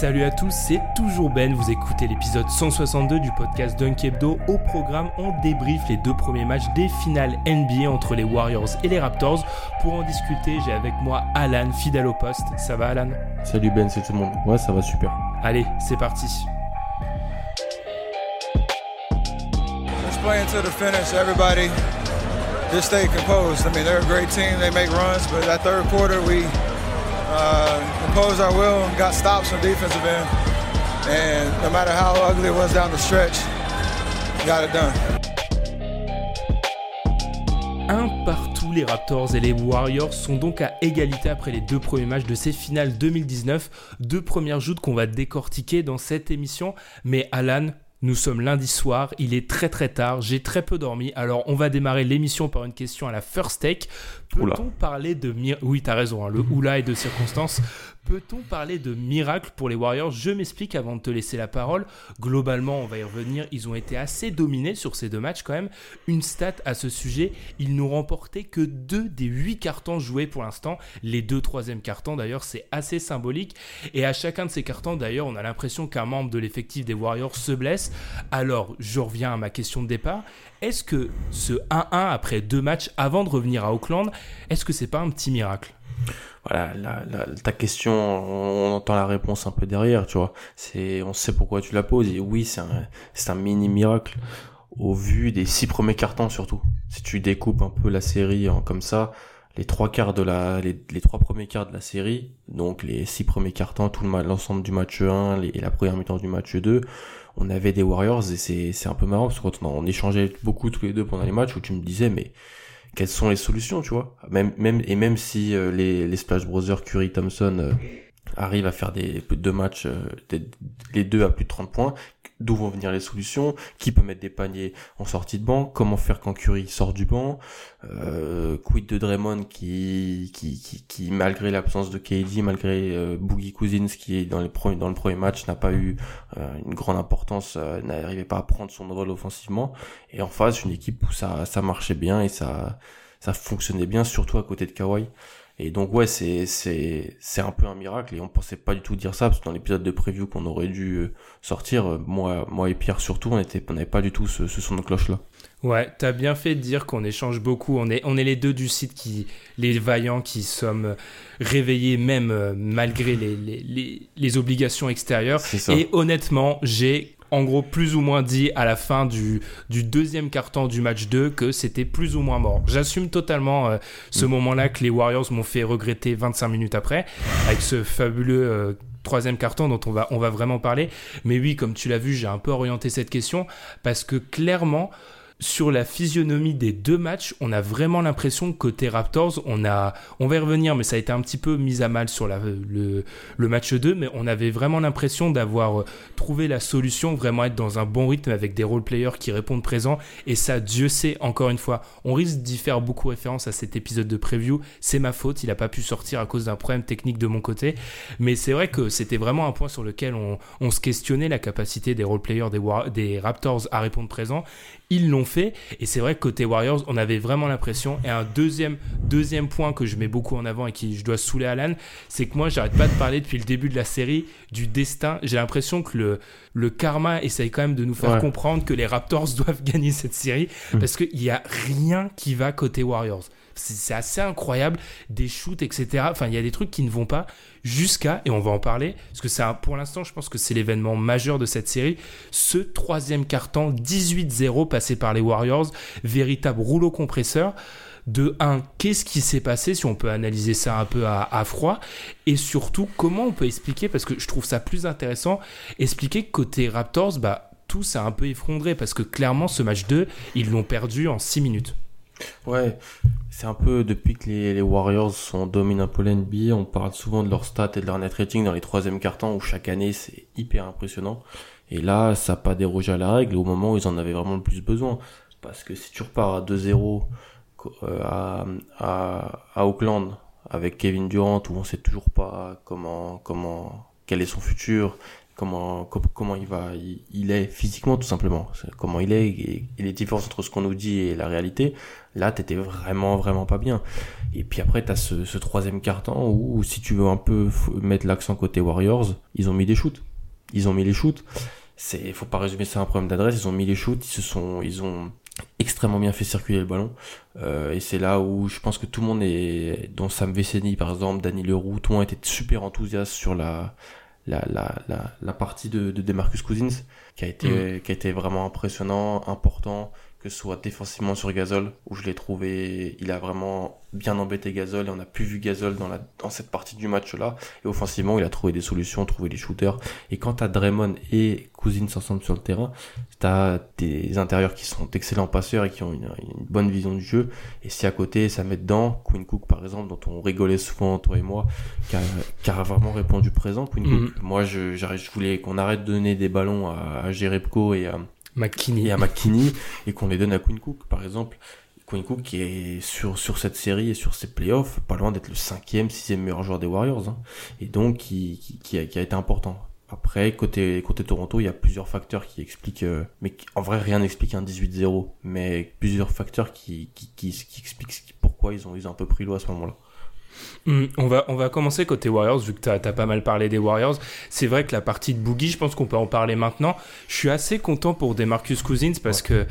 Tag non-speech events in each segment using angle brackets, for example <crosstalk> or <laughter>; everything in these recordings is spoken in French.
Salut à tous, c'est toujours Ben, vous écoutez l'épisode 162 du podcast Dunk Hebdo. Au programme, on débriefe les deux premiers matchs des finales NBA entre les Warriors et les Raptors. Pour en discuter, j'ai avec moi Alan, fidèle au poste. Ça va Alan? Salut Ben, c'est tout le monde. Ouais, ça va super. Allez, c'est parti. Let's play into the finish, everybody. Just stay composed. I mean, they're a great team. They make runs, but that third quarter, we imposed our will and got stops on defensive end. And no matter how ugly it was down the stretch, got it done. Un partout, les Raptors et les Warriors sont donc à égalité après les deux premiers matchs de ces finales 2019. Deux premières joutes qu'on va décortiquer dans cette émission. Mais Alan, nous sommes lundi soir, il est très très tard, j'ai très peu dormi, alors on va démarrer l'émission par une question à la first take. Peut-on parler de miracle Oui, t'as raison, hein, le oula est de circonstance. Peut-on parler de miracle pour les Warriors? Je m'explique avant de te laisser la parole. Globalement, on va y revenir, ils ont été assez dominés sur ces deux matchs quand même. Une stat à ce sujet, ils n'ont remporté que deux des huit cartons joués pour l'instant. Les deux troisièmes cartons d'ailleurs, c'est assez symbolique. Et à chacun de ces cartons d'ailleurs, on a l'impression qu'un membre de l'effectif des Warriors se blesse. Alors, je reviens à ma question de départ. Est-ce que ce 1-1 après deux matchs avant de revenir à Auckland, est-ce que c'est pas un petit miracle? Voilà, ta question, on entend la réponse un peu derrière, tu vois. C'est, on sait pourquoi tu la poses. Oui, c'est un, mini miracle au vu des six premiers cartons surtout. Si tu découpes un peu la série en, comme ça, les trois quarts de la, les, trois premiers quarts de la série, donc les six premiers cartons, tout le l'ensemble du match 1 et la première mi-temps du match 2, on avait des Warriors et c'est, un peu marrant parce qu'on on échangeait beaucoup tous les deux pendant les matchs où tu me disais mais quelles sont les solutions, tu vois? Même, même, et même si euh, les, les Splash Brothers, Curry, Thompson arrivent à faire des deux matchs, euh, les deux à plus de 30 points, d'où vont venir les solutions, qui peut mettre des paniers en sortie de banc, comment faire quand Curry sort du banc, euh, quid de Draymond qui, qui, qui, qui malgré l'absence de KD, malgré euh, Boogie Cousins qui dans, les premiers, dans le premier match n'a pas eu euh, une grande importance, n'arrivait pas à prendre son rôle offensivement, et en face une équipe où ça, ça marchait bien et ça, ça fonctionnait bien, surtout à côté de Kawhi. Et donc ouais, c'est c'est c'est un peu un miracle et on pensait pas du tout dire ça parce que dans l'épisode de preview qu'on aurait dû euh, sortir, euh, moi moi et Pierre surtout, on était on n'avait pas du tout ce, ce son de cloche là. Ouais, t'as bien fait de dire qu'on échange beaucoup. On est on est les deux du site qui les vaillants qui sommes réveillés même euh, malgré les les, les, les obligations extérieures. Et honnêtement, j'ai en gros plus ou moins dit à la fin du, du deuxième carton du match 2 que c'était plus ou moins mort. J'assume totalement euh, ce mm. moment-là que les Warriors m'ont fait regretter 25 minutes après, avec ce fabuleux euh, troisième carton dont on va, on va vraiment parler. Mais oui, comme tu l'as vu, j'ai un peu orienté cette question parce que clairement, sur la physionomie des deux matchs, on a vraiment l'impression que côté Raptors, on a, on va revenir, mais ça a été un petit peu mis à mal sur le, match 2, mais on avait vraiment l'impression d'avoir trouvé la solution, vraiment être dans un bon rythme avec des role-players qui répondent présents, et ça, Dieu sait, encore une fois, on risque d'y faire beaucoup référence à cet épisode de preview, c'est ma faute, il n'a pas pu sortir à cause d'un problème technique de mon côté, mais c'est vrai que c'était vraiment un point sur lequel on, se questionnait la capacité des role-players des, des Raptors à répondre présent, ils l'ont fait. Et c'est vrai que côté Warriors, on avait vraiment l'impression. Et un deuxième, deuxième point que je mets beaucoup en avant et qui je dois saouler Alan, c'est que moi, j'arrête pas de parler depuis le début de la série du destin. J'ai l'impression que le, le karma essaye quand même de nous faire comprendre que les Raptors <laughs> doivent gagner cette série hmm. parce qu'il n'y a rien qui va côté Warriors c'est assez incroyable, des shoots, etc. Enfin, il y a des trucs qui ne vont pas jusqu'à, et on va en parler, parce que c'est pour l'instant, je pense que c'est l'événement majeur de cette série, ce troisième carton 18-0 passé par les Warriors, véritable rouleau compresseur de 1, qu'est-ce qui s'est passé, si on peut analyser ça un peu à, à, froid, et surtout, comment on peut expliquer, parce que je trouve ça plus intéressant, expliquer que côté Raptors, bah, tout s'est un peu effondré parce que clairement, ce match 2, ils l'ont perdu en 6 minutes. Ouais, c'est un peu depuis que les, Warriors sont dominent un peu l'NBA, on parle souvent de leurs stats et de leur net rating dans les troisième cartons où chaque année c'est hyper impressionnant. Et là, ça n'a pas dérogé à la règle au moment où ils en avaient vraiment le plus besoin. Parce que si tu repars à 2-0 euh, à, à, à Auckland avec Kevin Durant où on sait toujours pas comment comment quel est son futur, comment comment il va il, est physiquement tout simplement, comment il est et, les différences entre ce qu'on nous dit et la réalité. Là, t'étais vraiment vraiment pas bien. Et puis après, t'as ce, ce troisième carton où si tu veux un peu mettre l'accent côté Warriors, ils ont mis des shoots. Ils ont mis les shoots. C'est faut pas résumer ça à un problème d'adresse. Ils ont mis les shoots. Ils se sont ils ont extrêmement bien fait circuler le ballon. Euh, et c'est là où je pense que tout le monde est, dont Sam Veceni par exemple, Danny Leroux, tout le monde était super enthousiaste sur la, la, la, la, la partie de, de Demarcus Cousins, qui a été, mm. qui a été vraiment impressionnant, important, que ce soit défensivement sur Gasol, où je l'ai trouvé, il a vraiment bien embêté Gasol, et on a plus vu Gasol dans, la, dans cette partie du match-là, et offensivement, il a trouvé des solutions, trouvé des shooters, et quand t'as Draymond et Cousins ensemble sur le terrain, t'as des intérieurs qui sont d'excellents passeurs et qui ont une, bonne vision du jeu, et si à côté, ça met dedans, Quinn Cook par exemple, dont on rigolait souvent, toi et moi, qui a, qui a vraiment répondu présent, Quinn Cook, mm. moi je, je voulais qu'on arrête de donner des ballons à, à Jerebko et à McKinney. et à McKinney et qu'on les donne à Quinn Cook par exemple. Quinn Cook qui est sur sur cette série et sur ces playoffs pas loin d'être le cinquième sixième meilleur joueur des Warriors hein, et donc qui, qui, a, été important. Après côté côté Toronto il y a plusieurs facteurs qui expliquent euh, mais en vrai rien n'explique un 18-0 mais plusieurs facteurs qui qui, qui, qui expliquent pourquoi ils ont ils ont un peu pris l'eau à ce moment-là Hmm, on, va, on va commencer côté Warriors, vu que tu as, pas mal parlé des Warriors. C'est vrai que la partie de Boogie, je pense qu'on peut en parler maintenant. Je suis assez content pour des Marcus Cousins parce que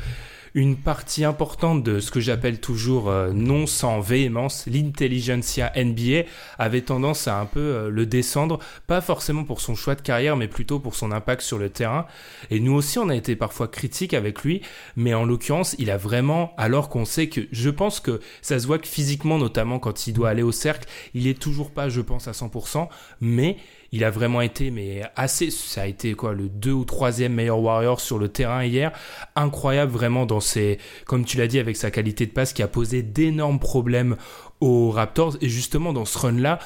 une partie importante de ce que j'appelle toujours euh, non sans véhémence, l'intelligentsia NBA, avait tendance à un peu euh, le descendre, pas forcément pour son choix de carrière, mais plutôt pour son impact sur le terrain. Et nous aussi, on a été parfois critiques avec lui, mais en l'occurrence, il a vraiment, alors qu'on sait que, je pense que ça se voit que physiquement, notamment quand il doit aller au cercle, il est toujours pas, je pense, à 100%, mais il a vraiment été, mais assez, ça a été quoi, le deux ou troisième meilleur Warrior sur le terrain hier. Incroyable vraiment dans ses, comme tu l'as dit, avec sa qualité de passe qui a posé d'énormes problèmes aux Raptors. Et justement, dans ce run-là,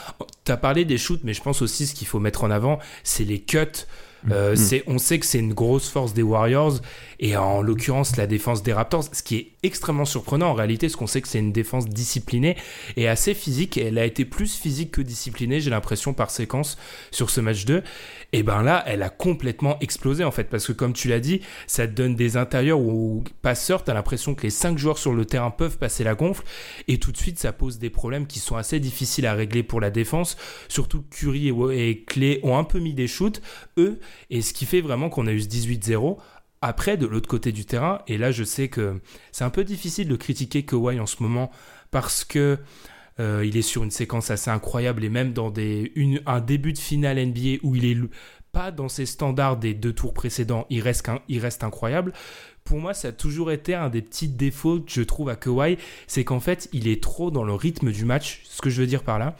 tu as parlé des shoots, mais je pense aussi ce qu'il faut mettre en avant, c'est les cuts. Euh, mm. c'est, on sait que c'est une grosse force des Warriors et en l'occurrence la défense des Raptors, ce qui est extrêmement surprenant en réalité, parce qu'on sait que c'est une défense disciplinée et assez physique. Et elle a été plus physique que disciplinée, j'ai l'impression par séquence sur ce match 2 et ben là, elle a complètement explosé en fait, parce que comme tu l'as dit, ça te donne des intérieurs où passeur, t'as l'impression que les cinq joueurs sur le terrain peuvent passer la gonfle, et tout de suite, ça pose des problèmes qui sont assez difficiles à régler pour la défense. Surtout Curry et, Clay ont un peu mis des shoots, eux, et ce qui fait vraiment qu'on a eu ce 18-0. Après, de l'autre côté du terrain, et là, je sais que c'est un peu difficile de critiquer Kawhi en ce moment parce que euh, il est sur une séquence assez incroyable et même dans un début de finale NBA où il est pas dans ses standards des deux tours précédents, il reste, il reste incroyable. Pour moi, ça a toujours été un des petits défauts que je trouve à Kawhi, c'est qu'en fait, il est trop dans le rythme du match. Ce que je veux dire par là,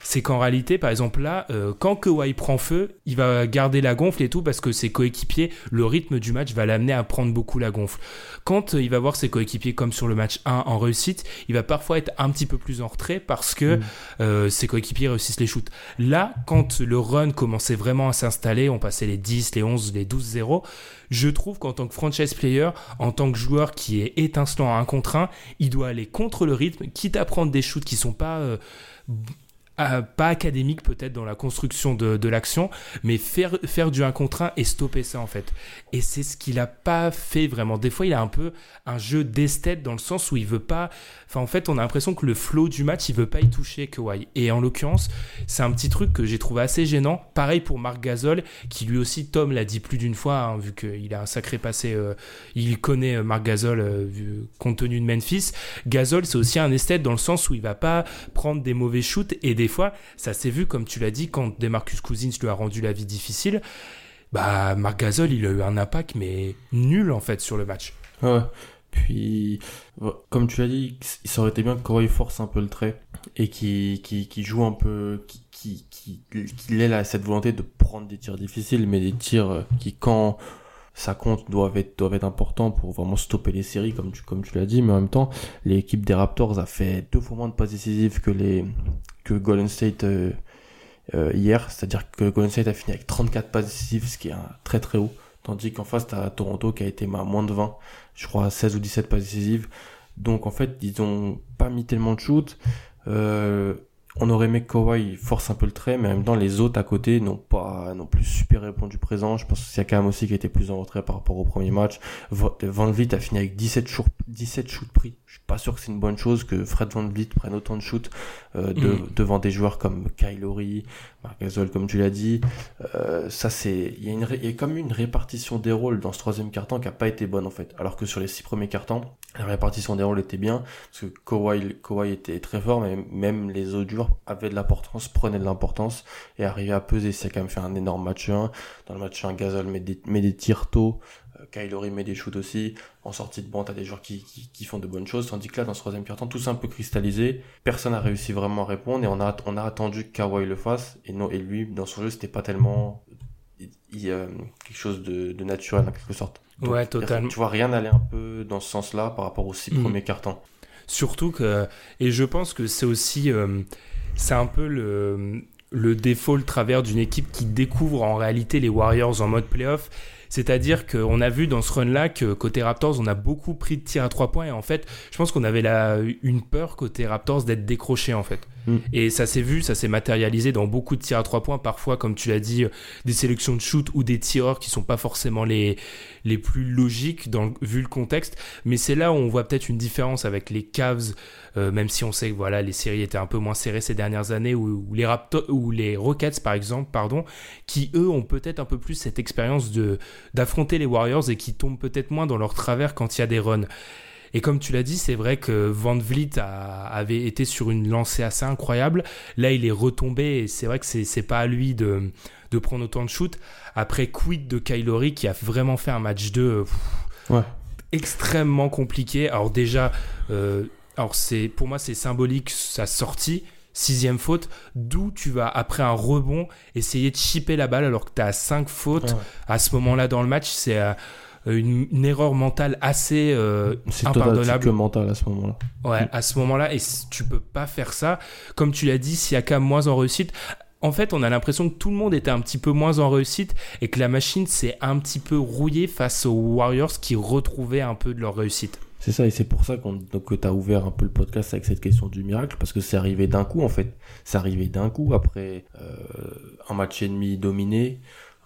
c'est qu'en réalité, par exemple là, euh, quand Kawhi prend feu, il va garder la gonfle et tout parce que ses coéquipiers, le rythme du match va l'amener à prendre beaucoup la gonfle. Quand euh, il va voir ses coéquipiers comme sur le match 1 en réussite, il va parfois être un petit peu plus en retrait parce que mm. euh, ses coéquipiers réussissent les shoots. Là, quand le run commençait vraiment à s'installer, on passait les 10, les 11, les 12-0, je trouve qu'en tant que franchise player, en tant que joueur qui est étincelant à un contre un, il doit aller contre le rythme, quitte à prendre des shoots qui sont pas euh, pas académique peut-être dans la construction de, de l'action, mais faire, faire du 1 contre 1 et stopper ça en fait. Et c'est ce qu'il a pas fait vraiment. Des fois, il a un peu un jeu d'esthète dans le sens où il veut pas. Enfin, en fait, on a l'impression que le flow du match, il veut pas y toucher Kawhi. Et en l'occurrence, c'est un petit truc que j'ai trouvé assez gênant. Pareil pour Marc Gasol, qui lui aussi, Tom l'a dit plus d'une fois, hein, vu qu'il a un sacré passé. Euh, il connaît euh, Marc Gasol vu, compte tenu de Memphis. Gasol, c'est aussi un esthète dans le sens où il va pas prendre des mauvais shoots et des fois, ça s'est vu, comme tu l'as dit, quand Demarcus Cousins lui a rendu la vie difficile, bah, Marc Gasol, il a eu un impact, mais nul, en fait, sur le match. Ouais. Puis, comme tu l'as dit, ça aurait été bien que Corey force un peu le trait et qui qui, joue un peu, qui, qui, ait cette volonté de prendre des tirs difficiles, mais des tirs euh, qui, quand ça compte, doivent être, doivent être importants pour vraiment stopper les séries, comme tu, comme tu l'as dit, mais en même temps, l'équipe des Raptors a fait deux fois moins de passes décisives que les, que Golden State, euh, euh, hier. C'est-à-dire que Golden State a fini avec 34 passes décisives, ce qui est un, très très haut. Tandis qu'en face, t'as Toronto qui a été à moins de 20. Je crois 16 ou 17 passes décisives. Donc en fait, ils ont pas mis tellement de shoot. Euh, on aurait aimé que Kawhi force un peu le trait, mais en même temps, les autres à côté n'ont pas non plus super répondu présent. Je pense que c'est même aussi qui était plus en retrait par rapport au premier match. Van Vliet a fini avec 17 shoots, 17 shoots pris. Je suis pas sûr que c'est une bonne chose que Fred Van Vliet prenne autant de shoots euh, mm. devant des joueurs comme Kyle Lowry, Marc Gasol, comme tu l'as dit. Euh, ça, c'est, il y a une, il y a comme une répartition des rôles dans ce troisième carton qui a pas été bonne en fait. Alors que sur les six premiers cartons, la répartition des rôles était bien parce que Kawhi, Kawhi était très fort, mais même les autres joueurs avaient de l'importance, prenaient de l'importance et arrivaient à peser. C'est quand même fait un énorme match 1. Dans le match 1, Gasol met des, met des tirs tôt. Euh, Kylori met des shoots aussi. En sortie de banc, t'as des joueurs qui, qui, qui, font de bonnes choses. Tandis que là, dans ce troisième quart-temps, tout ça un peu cristallisé. Personne n'a réussi vraiment à répondre et on a, on a attendu que Kawhi le fasse. Et non, et lui, dans son jeu, c'était pas tellement, il, a quelque chose de, de naturel en quelque sorte. ouais, totalement. Tu vois rien aller un peu dans ce sens-là par rapport aux six mm. premiers cartons. Surtout que, et je pense que c'est aussi, euh, c'est un peu le, défaut, le travers d'une équipe qui découvre en réalité les Warriors en mode playoff. C'est-à-dire qu'on a vu dans ce run-là que côté Raptors, on a beaucoup pris de tirs à trois points. Et en fait, je pense qu'on avait la, une peur côté Raptors d'être décroché en fait. Mm. Et ça s'est vu, ça s'est matérialisé dans beaucoup de tirs à trois points. Parfois, comme tu l'as dit, des sélections de shoot ou des tireurs qui sont pas forcément les, plus logiques dans, vu le contexte. Mais c'est là où on voit peut-être une différence avec les Cavs, euh, même si on sait que voilà, les séries étaient un peu moins serrées ces dernières années, ou, les Raptors, ou les Rockets par exemple, pardon, qui eux ont peut-être un peu plus cette expérience d'affronter les Warriors et qui tombent peut-être moins dans leur travers quand il y a des runs. Et comme tu l'as dit, c'est vrai que Van Vliet avait été sur une lancée assez incroyable. Là, il est retombé et c'est vrai que c'est pas à lui de, de prendre autant de shoot. Après, quid de Kylori qui a vraiment fait un match 2 extrêmement compliqué. Alors déjà, euh, alors c'est pour moi c'est symbolique sa sortie. Sixième faute, d'où tu vas, après un rebond, essayer de chipper la balle alors que tu as cinq fautes. À ce moment-là dans le match, c'est... Euh, une, erreur mentale assez euh, impardonnable. C'est mental à ce moment-là. Ouais, à ce moment-là, et tu peux pas faire ça. Comme tu l'as dit, Siakam moins en réussite. En fait, on a l'impression que tout le monde était un petit peu moins en réussite et que la machine s'est un petit peu rouillée face aux Warriors qui retrouvaient un peu de leur réussite. C'est ça, et c'est pour ça qu'on, que tu as ouvert un peu le podcast avec cette question du miracle, parce que c'est arrivé d'un coup en fait. C'est arrivé d'un coup après euh, un match et demi dominé,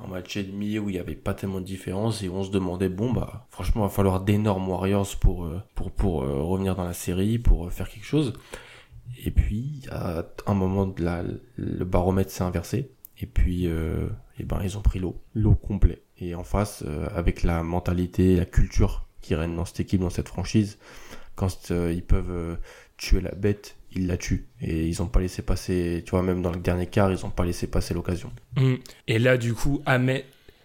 match et demi où il n'y avait pas tellement de différence et on se demandait bon bah franchement il va falloir d'énormes Warriors pour euh, pour pour euh, revenir dans la série pour euh, faire quelque chose. Et puis à un moment le baromètre s'est inversé et puis et ben ils ont pris l'eau l'eau complet. Et en face avec la mentalité la culture qui règne dans cette équipe dans cette franchise quand ils peuvent tuer la bête ils la tuent. Et ils n'ont pas laissé passer, tu vois, même dans le dernier quart, ils n'ont pas laissé passer l'occasion. Hum. Et là, du coup, Ahmed,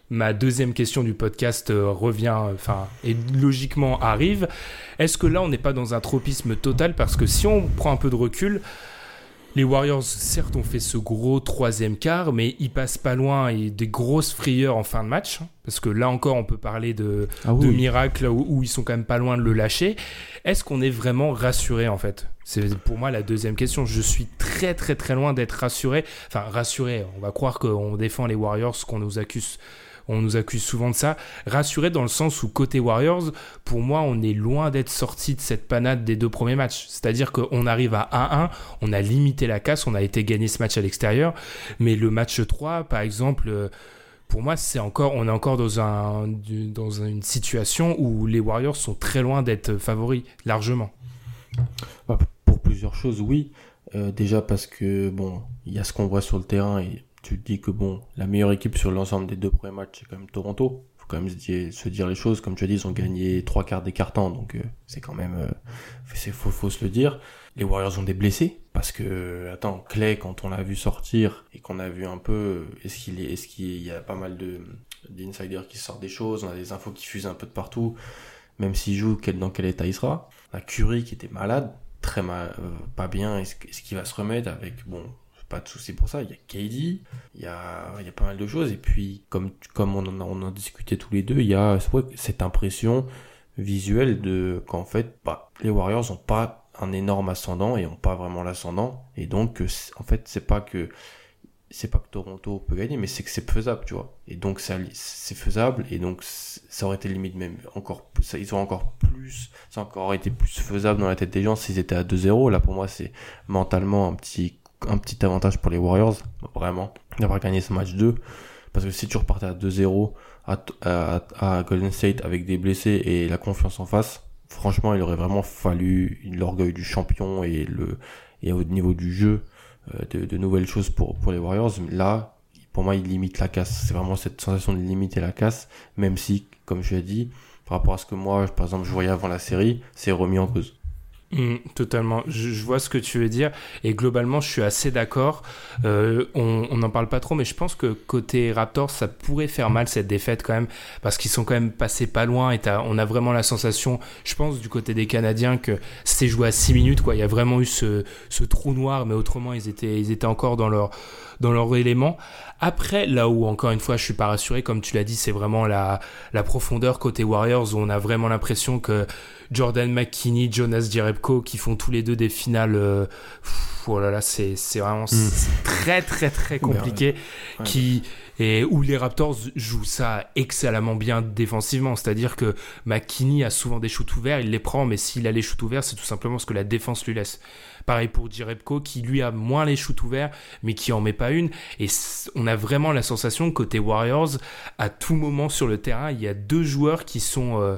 ma deuxième question du podcast euh, revient, enfin, et logiquement arrive. Est-ce que là, on n'est pas dans un tropisme total? Parce que si on prend un peu de recul, les Warriors, certes, ont fait ce gros troisième quart, mais ils passent pas loin et des grosses frayeurs en fin de match. Hein, parce que là encore, on peut parler de, ah de miracles où, ils sont quand même pas loin de le lâcher. Est-ce qu'on est vraiment rassuré en fait? C'est pour moi la deuxième question. Je suis très très très loin d'être rassuré. Enfin, rassuré, on va croire qu'on défend les Warriors, qu'on nous accuse on nous accuse souvent de ça. Rassuré dans le sens où côté Warriors, pour moi, on est loin d'être sorti de cette panade des deux premiers matchs. C'est-à-dire qu'on arrive à 1-1, on a limité la casse, on a été gagné ce match à l'extérieur, mais le match 3, par exemple, euh, pour moi, c'est encore, on est encore dans un, dans une situation où les Warriors sont très loin d'être favoris, largement. Plusieurs choses, oui. Euh, déjà parce que bon, il y a ce qu'on voit sur le terrain et tu te dis que bon, la meilleure équipe sur l'ensemble des deux premiers matchs, c'est quand même Toronto. Faut quand même se dire, les choses. Comme tu as dit, ils ont gagné trois quarts des cartons, donc euh, c'est quand même, euh, c'est faut, faut se le dire. Les Warriors ont des blessés parce que, attends, Clay, quand on l'a vu sortir et qu'on a vu un peu, est-ce qu'il est, est-ce qu'il y a pas mal de d'insiders qui sortent des choses, on a des infos qui fusent un peu de partout, même s'il joue, quel, dans quel état il sera. La Curie qui était malade, très mal, euh, pas bien, est-ce, qu'il va se remettre avec, bon, pas de souci pour ça. Il y a KD, il y a, il y a pas mal de choses. Et puis, comme, comme on en a, on discuté tous les deux, il y a cette impression visuelle de qu'en fait, bah, les Warriors ont pas un énorme ascendant et ont pas vraiment l'ascendant. Et donc, en fait, c'est pas que c'est pas que Toronto peut gagner, mais c'est que c'est faisable, tu vois. Et donc c'est faisable, et donc ça aurait été limite même encore, ça, ils ont encore plus, ça aurait encore été plus faisable dans la tête des gens s'ils étaient à 2-0. Là pour moi c'est mentalement un petit, un petit avantage pour les Warriors, vraiment, d'avoir gagné ce match 2. Parce que si tu repartais à 2-0 à, à, Golden State avec des blessés et la confiance en face, franchement il aurait vraiment fallu l'orgueil du champion et le et au niveau du jeu de, de, nouvelles choses pour, pour les Warriors. Là, pour moi, il limite la casse. C'est vraiment cette sensation de limiter la casse, même si, comme je l'ai dit, par rapport à ce que moi, par exemple, je voyais avant la série, c'est remis en cause. Mmh, totalement, je, vois ce que tu veux dire et globalement je suis assez d'accord. Euh, on n'en parle pas trop, mais je pense que côté Raptors, ça pourrait faire mal cette défaite quand même parce qu'ils sont quand même passés pas loin et on a vraiment la sensation, je pense du côté des Canadiens que c'était joué à 6 minutes quoi. Il y a vraiment eu ce, trou noir, mais autrement ils étaient encore dans leur dans leur élément. Après, là où encore une fois je suis pas rassuré, comme tu l'as dit, c'est vraiment la, la profondeur côté Warriors où on a vraiment l'impression que Jordan McKinney, Jonas Jerebko qui font tous les deux des finales. Euh, oh là là, c'est vraiment hmm. très très très compliqué. Qui et où les Raptors jouent ça excellemment bien défensivement. C'est-à-dire que McKinney a souvent des shoots ouverts, il les prend, mais s'il a les shoots ouverts, c'est tout simplement ce que la défense lui laisse. Pareil pour Jerebko qui lui a moins les shoots ouverts, mais qui en met pas une. Et on a vraiment la sensation côté Warriors, à tout moment sur le terrain, il y a deux joueurs qui sont euh,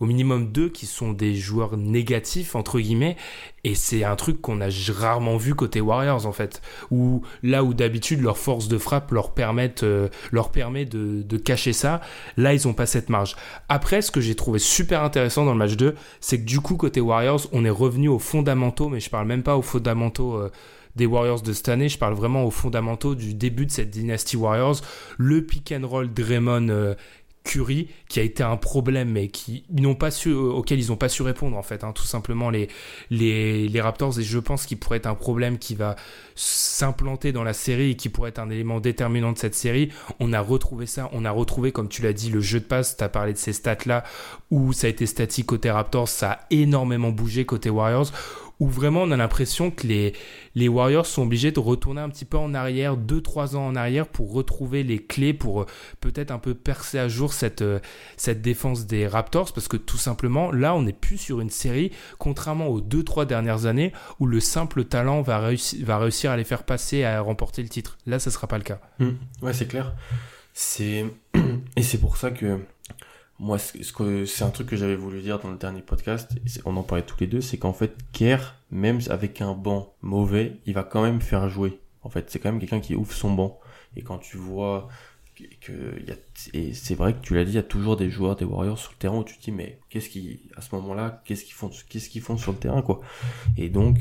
au minimum deux qui sont des joueurs négatifs entre guillemets et c'est un truc qu'on a rarement vu côté Warriors en fait où là où d'habitude leur force de frappe leur permettent euh, leur permet de, cacher ça là ils ont pas cette marge. Après ce que j'ai trouvé super intéressant dans le match 2 c'est que du coup côté Warriors on est revenu aux fondamentaux mais je parle même pas aux fondamentaux euh, des Warriors de cette année, je parle vraiment aux fondamentaux du début de cette dynastie Warriors, le pick and roll Draymond euh, Curry qui a été un problème mais qui n'ont pas su auquel ils n'ont pas su répondre en fait hein, tout simplement. Les, les les Raptors et je pense qu'il pourrait être un problème qui va s'implanter dans la série et qui pourrait être un élément déterminant de cette série. On a retrouvé ça. On a retrouvé comme tu l'as dit le jeu de passe. Tu parlé de ces stats là où ça a été statique côté Raptors. Ça a énormément bougé côté Warriors où vraiment on a l'impression que les, les Warriors sont obligés de retourner un petit peu en arrière, 2-3 ans en arrière pour retrouver les clés, pour euh, peut-être un peu percer à jour cette, euh, cette défense des Raptors, parce que tout simplement, là, on n'est plus sur une série, contrairement aux 2-3 dernières années, où le simple talent va, réussir à les faire passer à remporter le titre. Là, ça ne sera pas le cas. Mmh. Ouais, c'est clair. C'est... <clears throat> Et c'est pour ça que moi, c'est un truc que j'avais voulu dire dans le dernier podcast, on en parlait tous les deux, c'est qu'en fait, Kerr, même avec un banc mauvais, il va quand même faire jouer. En fait, c'est quand même quelqu'un qui ouvre son banc. Et quand tu vois que, y a, et c'est vrai que tu l'as dit, il y a toujours des joueurs, des Warriors sur le terrain où tu te dis, mais qu'est-ce qui, à ce moment-là, qu'est-ce qu'ils font, qu'est-ce qu'ils font sur le terrain, quoi. Et donc,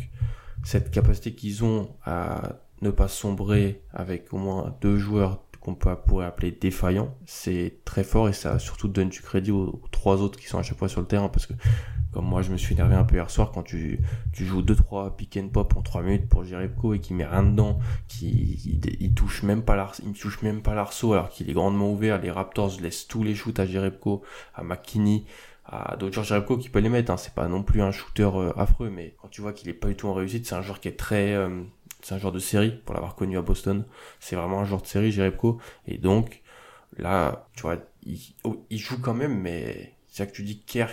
cette capacité qu'ils ont à ne pas sombrer avec au moins deux joueurs qu'on pourrait appeler défaillant, c'est très fort et ça surtout donne du crédit aux, trois autres qui sont à chaque fois sur le terrain parce que comme moi je me suis énervé un peu hier soir quand tu, joues 2-3 pick and pop en 3 minutes pour Jericho et qui met rien dedans, qui il, touche même pas il touche même pas l'arceau alors qu'il est grandement ouvert, les Raptors laissent tous les shoots à Jericho, à McKinney, à d'autres Jericho qui peut les mettre, hein. c'est pas non plus un shooter euh, affreux mais quand tu vois qu'il est pas du tout en réussite, c'est un joueur qui est très euh, c'est un joueur de série, pour l'avoir connu à Boston. C'est vraiment un joueur de série, Jerebko. Et donc, là, tu vois, il, oh, il joue quand même, mais c'est ça que tu dis, Kerr,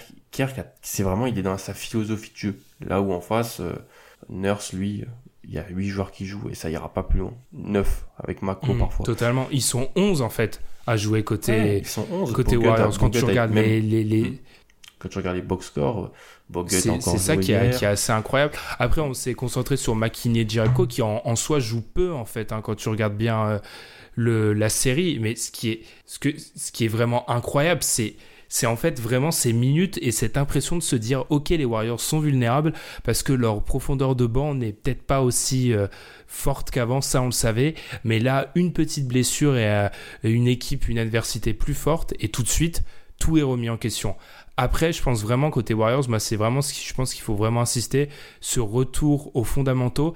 c'est vraiment, il est dans sa philosophie de jeu. Là où en face, euh, Nurse, lui, il y a 8 joueurs qui jouent et ça ira pas plus loin. 9 avec Mako mmh, parfois. Totalement. Ils sont 11 en fait à jouer côté, ils sont 11, côté Warriors. Quand tu regardes les, les, les... Mmh. Quand tu regardes les box scores, c'est ça qui, est assez incroyable. Après, on s'est concentré sur et Jericho qui en, soi jouent peu en fait hein, quand tu regardes bien euh, le, la série. Mais ce qui est, ce que, ce qui est vraiment incroyable, c'est c'est en fait vraiment ces minutes et cette impression de se dire ok les Warriors sont vulnérables parce que leur profondeur de banc n'est peut-être pas aussi euh, forte qu'avant, ça on le savait, mais là une petite blessure et euh, une équipe, une adversité plus forte et tout de suite tout est remis en question. Après, je pense vraiment côté Warriors, moi, c'est vraiment ce que je pense qu'il faut vraiment insister, ce retour aux fondamentaux.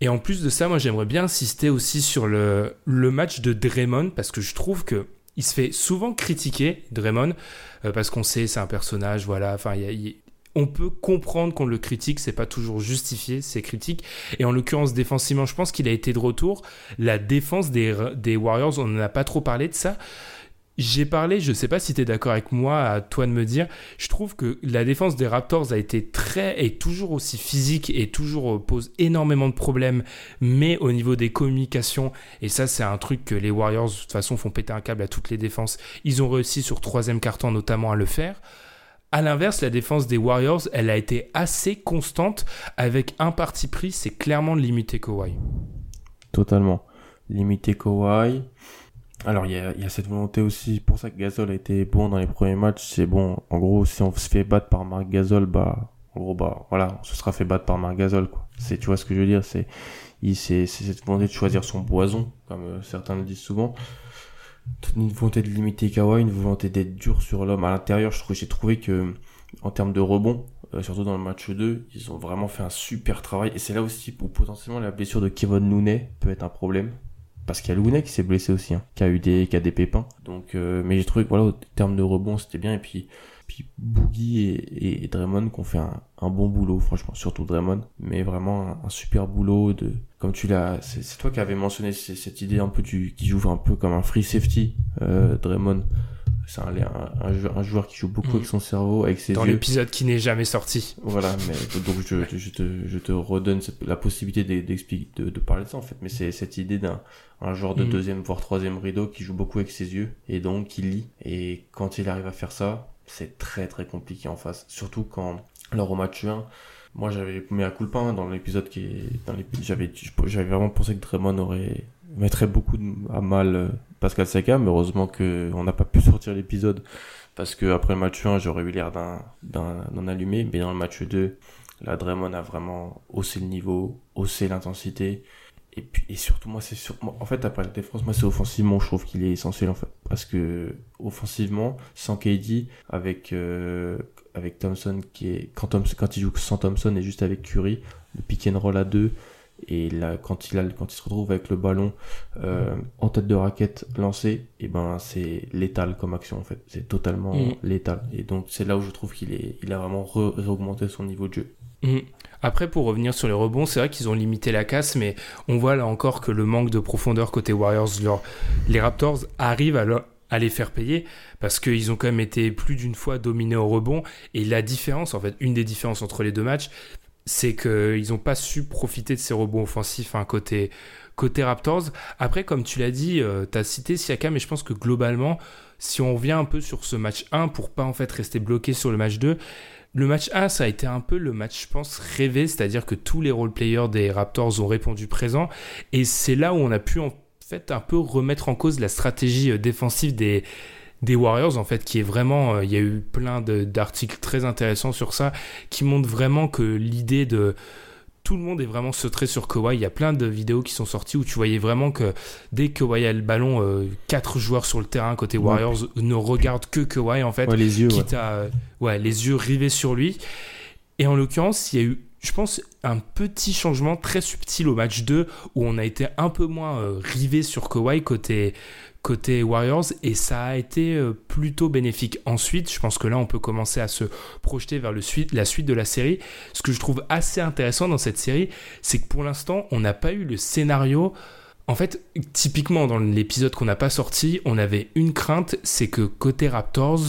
Et en plus de ça, moi j'aimerais bien insister aussi sur le, match de Draymond parce que je trouve que il se fait souvent critiquer, Draymond, euh, parce qu'on sait c'est un personnage, voilà. Enfin, on peut comprendre qu'on le critique, c'est pas toujours justifié ces critiques. Et en l'occurrence défensivement, je pense qu'il a été de retour. La défense des, des Warriors, on n'en a pas trop parlé de ça. J'ai parlé, je sais pas si tu es d'accord avec moi, à toi de me dire, je trouve que la défense des Raptors a été très et toujours aussi physique et toujours euh, pose énormément de problèmes, mais au niveau des communications, et ça c'est un truc que les Warriors de toute façon font péter un câble à toutes les défenses, ils ont réussi sur troisième carton notamment à le faire. À l'inverse, la défense des Warriors, elle a été assez constante avec un parti pris, c'est clairement de limiter Kawhi. Totalement. Limiter Kawhi, alors il y a, cette volonté aussi, pour ça que Gasol a été bon dans les premiers matchs, c'est bon, en gros si on se fait battre par Marc Gasol, bah en gros bah voilà, on se sera fait battre par Marc Gasol quoi. C'est tu vois ce que je veux dire, c'est c'est cette volonté de choisir son poison, comme euh, certains le disent souvent. Une volonté de limiter Kawhi, une volonté d'être dur sur l'homme à l'intérieur, je trouve j'ai trouvé que en termes de rebond, euh, surtout dans le match 2, ils ont vraiment fait un super travail et c'est là aussi où potentiellement la blessure de Kevin Looney peut être un problème parce qu'il y a Lounet qui s'est blessé aussi, hein, qui a eu des, pépins. Donc, euh, mais j'ai trouvé que voilà, au terme de rebond, c'était bien. Et puis, puis Boogie et, Draymond qui ont fait un, un, bon boulot, franchement, surtout Draymond, mais vraiment un, super boulot de, comme tu l'as, c'est toi qui avais mentionné cette idée un peu du, qui joue un peu comme un free safety, euh, Draymond c'est un, un, joueur qui joue beaucoup avec mm. son cerveau, avec ses Dans l'épisode qui n'est jamais sorti. Voilà, mais <laughs> donc je, je, te, je te redonne la possibilité d'expliquer, de, de, parler de ça en fait. Mais c'est cette idée d'un un joueur de mm. deuxième voire troisième rideau qui joue beaucoup avec ses yeux et donc qui lit. Et quand il arrive à faire ça, c'est très très compliqué en face. Surtout quand, lors au match 1, moi j'avais mis un coup de pain dans l'épisode qui est, dans j'avais, j'avais vraiment pensé que Draymond aurait, mettrait beaucoup à mal Pascal Siakam. Heureusement qu'on n'a pas pu <laughs> sortir l'épisode parce que après le match 1, j'aurais eu l'air d'un, allumé. Mais dans le match 2, la Draymond a vraiment haussé le niveau, haussé l'intensité. Et puis, et surtout, moi, c'est sur, en fait, après la défense, moi, c'est offensivement, je trouve qu'il est essentiel, en fait. Parce que, offensivement, sans KD, avec, euh, avec Thompson, qui est, quand, quand il joue sans Thompson et juste avec Curry, le pick and roll à deux, et là, quand il, a, quand il se retrouve avec le ballon euh, en tête de raquette lancé, et ben c'est létal comme action en fait. C'est totalement mm. létal. Et donc c'est là où je trouve qu'il est, il a vraiment réaugmenté son niveau de jeu. Mm. Après, pour revenir sur les rebonds, c'est vrai qu'ils ont limité la casse, mais on voit là encore que le manque de profondeur côté Warriors, les Raptors arrivent à, à les faire payer parce qu'ils ont quand même été plus d'une fois dominés au rebond. Et la différence, en fait, une des différences entre les deux matchs, c'est qu'ils n'ont pas su profiter de ces rebonds offensifs hein, côté, côté Raptors. Après, comme tu l'as dit, euh, tu as cité Siakam, mais je pense que globalement, si on revient un peu sur ce match 1 pour pas en fait rester bloqué sur le match 2, le match 1, ça a été un peu le match, je pense, rêvé, c'est-à-dire que tous les role-players des Raptors ont répondu présent, et c'est là où on a pu en fait un peu remettre en cause la stratégie euh, défensive des, des Warriors en fait qui est vraiment euh, il y a eu plein d'articles très intéressants sur ça qui montrent vraiment que l'idée de tout le monde est vraiment sauté sur Kawhi. Il y a plein de vidéos qui sont sorties où tu voyais vraiment que dès que Kawhi a le ballon, euh, quatre joueurs sur le terrain côté Warriors ne regardent que Kawhi en fait. les yeux. Quitte À, ouais, les yeux rivés sur lui. Et en l'occurrence, il y a eu, je pense, un petit changement très subtil au match 2 où on a été un peu moins euh, rivé sur Kawhi côté côté Warriors et ça a été euh, plutôt bénéfique. Ensuite, je pense que là, on peut commencer à se projeter vers la suite de la série. Ce que je trouve assez intéressant dans cette série, c'est que pour l'instant, on n'a pas eu le scénario. En fait, typiquement dans l'épisode qu'on n'a pas sorti, on avait une crainte, c'est que côté Raptors,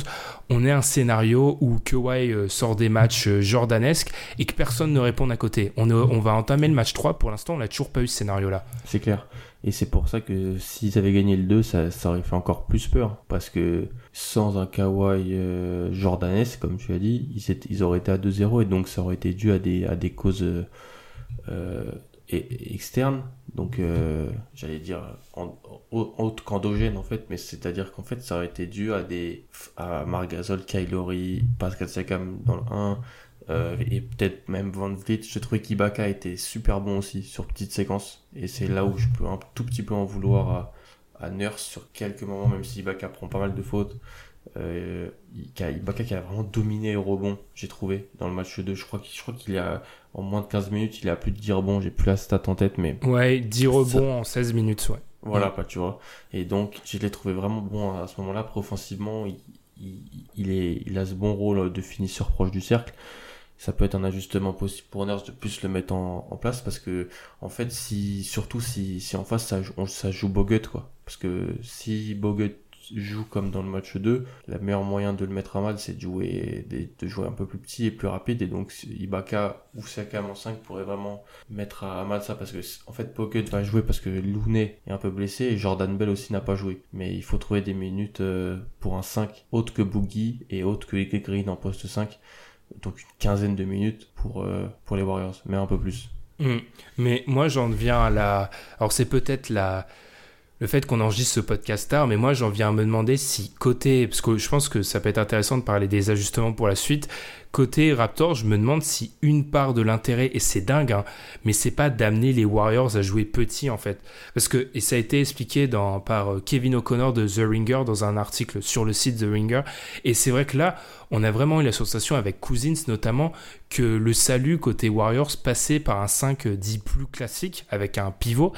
on ait un scénario où Kawhi euh, sort des matchs euh, jordanesques et que personne ne réponde à côté. On, on va entamer le match 3, pour l'instant, on n'a toujours pas eu ce scénario-là. C'est clair. Et c'est pour ça que s'ils avaient gagné le 2, ça, aurait fait encore plus peur. Parce que sans un Kawhi euh, jordanesque, comme tu as dit, ils, auraient été à 2-0 et donc ça aurait été dû à des, à des causes euh, externes. Donc euh, j'allais dire autre qu'endogène en fait, mais c'est-à-dire qu'en fait ça aurait été dû à des à Marc Gasol, Kylori, Pascal Siakam dans le 1, euh, et peut-être même Van Vliet. J'ai trouvé qu'Ibaka était super bon aussi sur petite séquence. Et c'est là où je peux un tout petit peu en vouloir à, à Nurse sur quelques moments, même si Ibaka prend pas mal de fautes. Euh, Ibaka qui a vraiment dominé le rebond, j'ai trouvé, dans le match 2. Je crois qu'il a, en moins de 15 minutes, il a plus de 10 rebonds. J'ai plus la stat en tête, mais. Ouais, 10 rebonds en 16 minutes, ouais. Voilà, pas, tu vois. Et donc, je l'ai trouvé vraiment bon à ce moment-là. Offensivement, il, il, est, il a ce bon rôle de finisseur proche du cercle. Ça peut être un ajustement possible pour Nurse de plus le mettre en, en, place parce que, en fait, si, surtout si, si en face ça, ça joue Bogut, quoi. Parce que si Bogut joue comme dans le match 2, la meilleure moyen de le mettre à mal, c'est de jouer, de, jouer un peu plus petit et plus rapide. Et donc, Ibaka ou Siakam en 5 pourrait vraiment mettre à mal ça parce que, en fait, Pocket va jouer parce que Looney est un peu blessé et Jordan Bell aussi n'a pas joué. Mais il faut trouver des minutes euh, pour un 5 autre que Boogie et autre que Green en poste 5. Donc, une quinzaine de minutes pour, euh, pour les Warriors, mais un peu plus. Hmm. Mais moi, j'en viens à la. Alors, c'est peut-être la le fait qu'on enregistre ce podcast tard, mais moi j'en viens à me demander si côté, parce que je pense que ça peut être intéressant de parler des ajustements pour la suite, côté Raptors, je me demande si une part de l'intérêt, et c'est dingue, hein, mais c'est pas d'amener les Warriors à jouer petit en fait. Parce que, et ça a été expliqué par euh, Kevin O'Connor de The Ringer dans un article sur le site The Ringer, et c'est vrai que là, on a vraiment eu la sensation avec Cousins notamment que le salut côté Warriors passait par un 5 dit plus classique avec un pivot.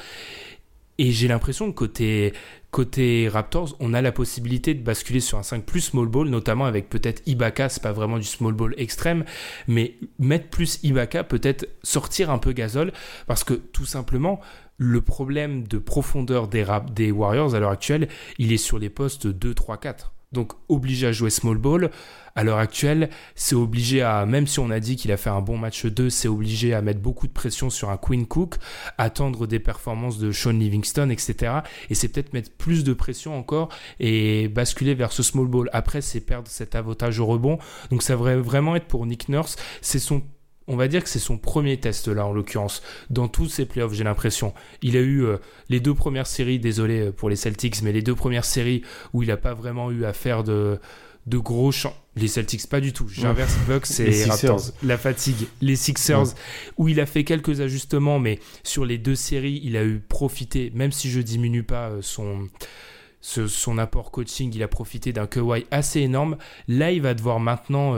Et j'ai l'impression que côté, côté Raptors, on a la possibilité de basculer sur un 5 plus small ball, notamment avec peut-être Ibaka, c'est pas vraiment du small ball extrême, mais mettre plus Ibaka, peut-être sortir un peu Gasol, parce que tout simplement, le problème de profondeur des, des Warriors à l'heure actuelle, il est sur les postes 2, 3, 4. Donc obligé à jouer small ball. À l'heure actuelle, c'est obligé à, même si on a dit qu'il a fait un bon match 2, c'est obligé à mettre beaucoup de pression sur un Queen Cook, attendre des performances de Sean Livingston, etc. Et c'est peut-être mettre plus de pression encore et basculer vers ce small ball. Après, c'est perdre cet avantage au rebond. Donc ça devrait vraiment être pour Nick Nurse. C'est son on va dire que c'est son premier test là en l'occurrence dans tous ses playoffs j'ai l'impression il a eu euh, les deux premières séries désolé euh, pour les Celtics mais les deux premières séries où il n'a pas vraiment eu à faire de de gros champs les Celtics pas du tout. J'inverse Bucks et Raptors. La fatigue. Les Sixers où il a fait quelques ajustements mais sur les deux séries il a eu profité même si je diminue pas euh, son son apport coaching, il a profité d'un Kawhi assez énorme. Là, il va devoir maintenant